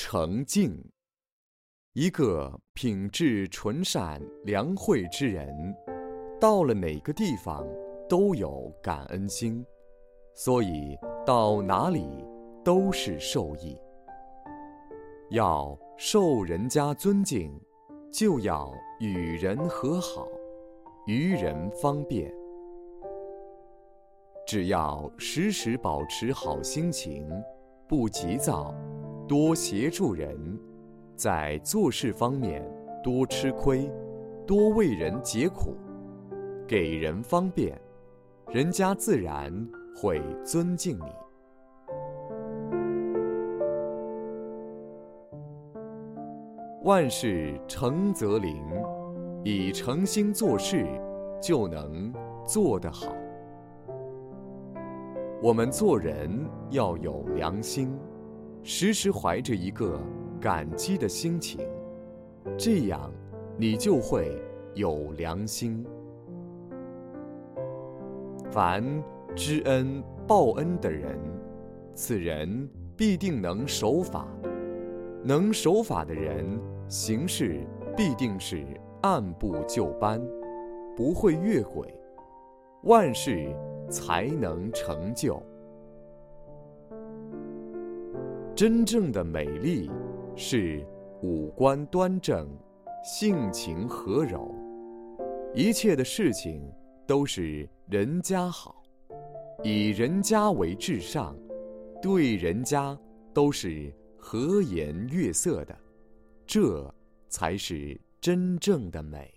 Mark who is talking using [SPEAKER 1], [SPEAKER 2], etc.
[SPEAKER 1] 诚敬。一个品质纯善、良惠之人，到了哪个地方都有感恩心，所以到哪里都是受益。要受人家尊敬，就要与人和好，于人方便。只要时时保持好心情，不急躁，多协助人。在做事方面多吃亏，多为人解苦，给人方便，人家自然会尊敬你。万事诚则灵，以诚心做事，就能做得好。我们做人要有良心，时时怀着一个。感激的心情，这样你就会有良心。凡知恩报恩的人，此人必定能守法。能守法的人，行事必定是按部就班，不会越轨，万事才能成就。真正的美丽。是五官端正，性情和柔，一切的事情都是人家好，以人家为至上，对人家都是和颜悦色的，这才是真正的美。